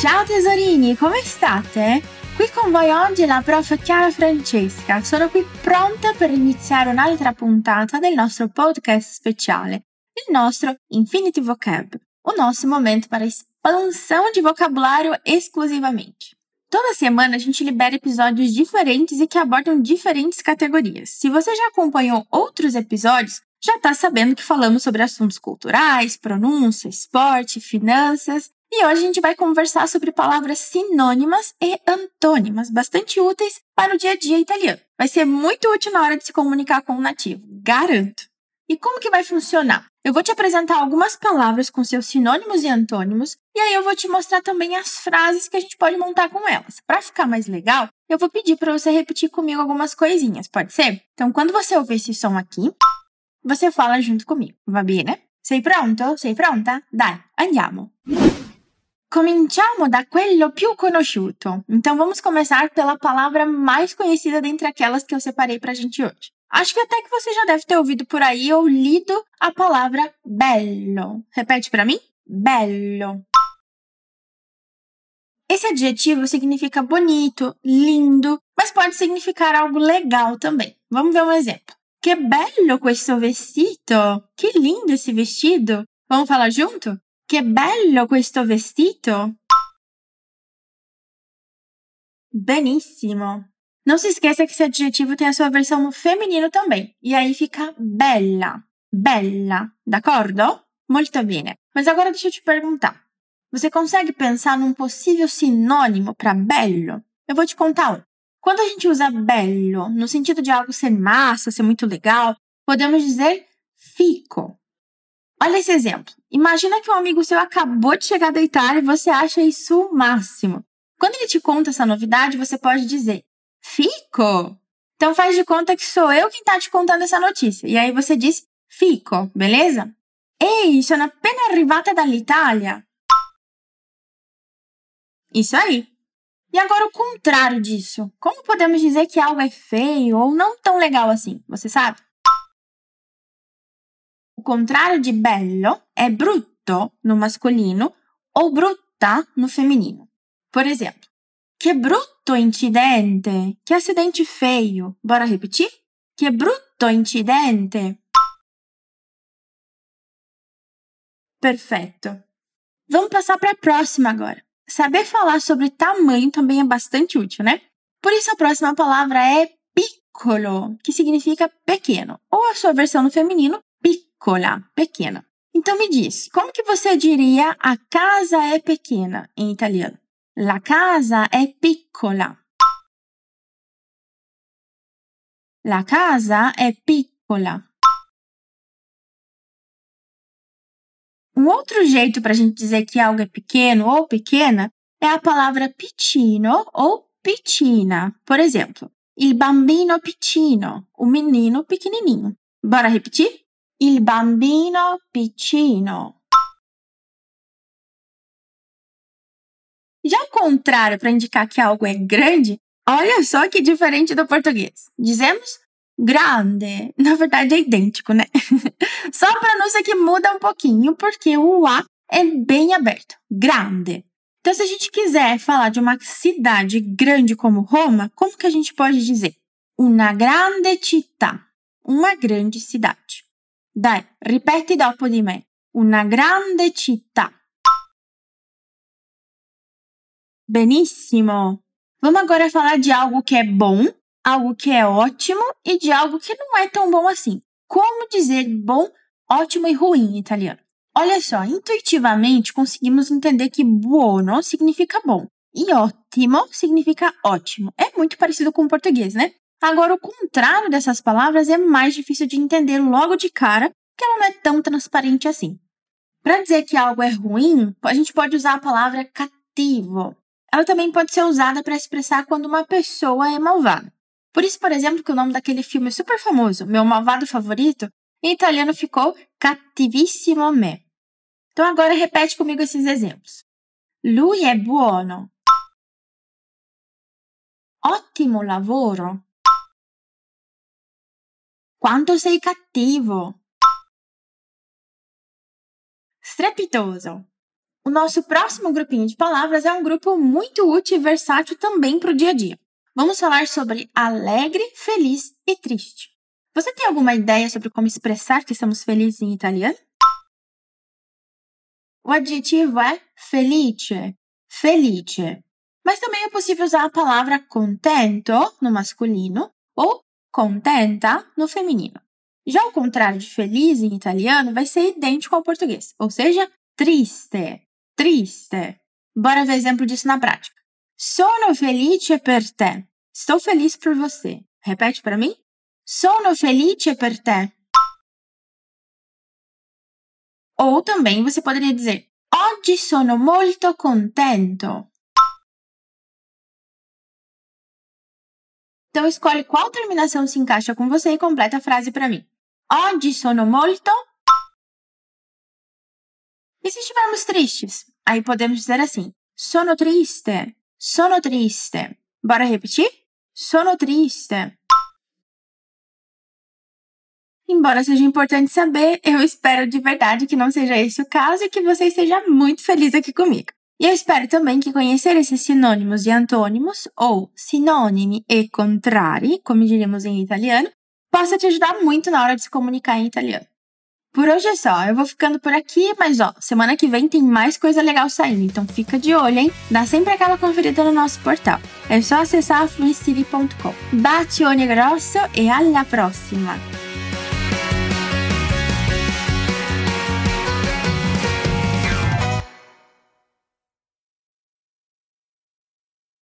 Ciao tesorini, come state? Qui con voi oggi la prof Chiara Francesca. Sono qui pronta per iniziare un'altra puntata del nostro podcast speciale, il nostro Infinity Vocab, o nosso momento para expansão de vocabulário exclusivamente. Toda semana a gente libera episódios diferentes e que abordam diferentes categorias. Se você já acompanhou outros episódios, já está sabendo que falamos sobre assuntos culturais, pronúncia, esporte, finanças e hoje a gente vai conversar sobre palavras sinônimas e antônimas, bastante úteis para o dia a dia italiano. Vai ser muito útil na hora de se comunicar com o nativo, garanto. E como que vai funcionar? Eu vou te apresentar algumas palavras com seus sinônimos e antônimos, e aí eu vou te mostrar também as frases que a gente pode montar com elas. Para ficar mais legal, eu vou pedir para você repetir comigo algumas coisinhas, pode ser? Então, quando você ouvir esse som aqui, você fala junto comigo, va bene? Sei pronto? Sei pronta? Dai, andiamo! Cominciamo da quello più conosciuto. Então vamos começar pela palavra mais conhecida dentre aquelas que eu separei pra gente hoje. Acho que até que você já deve ter ouvido por aí ou lido a palavra bello. Repete para mim? Bello. Esse adjetivo significa bonito, lindo, mas pode significar algo legal também. Vamos ver um exemplo. Que bello questo vestito! Que lindo esse vestido! Vamos falar junto? Che bello questo vestito! Benissimo! Não se esqueça que esse adjetivo tem a sua versão no feminino também. E aí fica bella. Bella. D'accordo? Molto bene. Mas agora deixa eu te perguntar. Você consegue pensar num possível sinônimo para bello? Eu vou te contar um. Quando a gente usa bello no sentido de algo ser massa, ser muito legal, podemos dizer fico. Olha esse exemplo. Imagina que um amigo seu acabou de chegar da Itália e você acha isso o máximo. Quando ele te conta essa novidade, você pode dizer: Fico! Então faz de conta que sou eu quem está te contando essa notícia. E aí você diz: Fico, beleza? Ehi, sono appena arrivata dall'Italia. Isso aí. E agora o contrário disso. Como podemos dizer que algo é feio ou não tão legal assim? Você sabe? O contrário de bello é brutto no masculino ou brutta no feminino. Por exemplo, que brutto incidente! Que acidente feio! Bora repetir? Que brutto incidente! Perfeito. Vamos passar para a próxima agora. Saber falar sobre tamanho também é bastante útil, né? Por isso a próxima palavra é piccolo, que significa pequeno, ou a sua versão no feminino, piccola, pequena. Então me diz, como que você diria a casa é pequena em italiano? La casa è piccola. La casa è piccola. Um outro jeito para a gente dizer que algo é pequeno ou pequena é a palavra piccino ou piccina. Por exemplo, il bambino piccino, o menino pequenininho. Bora repetir? Il bambino piccino. Já o contrário, para indicar que algo é grande, olha só que diferente do português. Dizemos grande. Na verdade, é idêntico, né? só a pronúncia que muda um pouquinho, porque o A é bem aberto. Grande. Então, se a gente quiser falar de uma cidade grande como Roma, como que a gente pode dizer? Una grande città. Uma grande cidade. Dai, ripeti dopo di me. Una grande città. Benissimo! Vamos agora falar de algo que é bom, algo que é ótimo e de algo que não é tão bom assim. Como dizer bom, ótimo e ruim em italiano? Olha só, intuitivamente conseguimos entender que buono significa bom e ótimo significa ótimo. É muito parecido com o português, né? Agora, o contrário dessas palavras é mais difícil de entender logo de cara, porque ela não é tão transparente assim. Para dizer que algo é ruim, a gente pode usar a palavra cattivo. Ela também pode ser usada para expressar quando uma pessoa é malvada. Por isso, por exemplo, que o nome daquele filme super famoso, Meu Malvado Favorito, em italiano ficou Cattivissimo Me. Então agora repete comigo esses exemplos. Lui è buono. Ottimo lavoro. Quanto sei cattivo! Strepitoso! O nosso próximo grupinho de palavras é um grupo muito útil e versátil também para o dia a dia. Vamos falar sobre alegre, feliz e triste. Você tem alguma ideia sobre como expressar que estamos felizes em italiano? O adjetivo é felice, felice. Mas também é possível usar a palavra contento no masculino ou contenta no feminino. Já o contrário de feliz em italiano vai ser idêntico ao português, ou seja, triste, triste. Bora ver exemplo disso na prática. Sono felice per te. Estou feliz por você. Repete para mim. Sono felice per te. Ou também você poderia dizer Oggi sono molto contento. Então escolhe qual terminação se encaixa com você e completa a frase para mim. Oggi sono molto. E se estivermos tristes? Aí podemos dizer assim: Sono triste. Sono triste. Bora repetir? Sono triste. Embora seja importante saber, eu espero de verdade que não seja esse o caso e que você esteja muito feliz aqui comigo. E eu espero também que conhecer esses sinônimos e antônimos, ou sinônimi e contrari, como diríamos em italiano, possa te ajudar muito na hora de se comunicar em italiano. Por hoje é só, eu vou ficando por aqui, mas ó, semana que vem tem mais coisa legal saindo, então fica de olho, hein? Dá sempre aquela conferida no nosso portal. É só acessar fluency.com. Bacione grosso e alla prossima!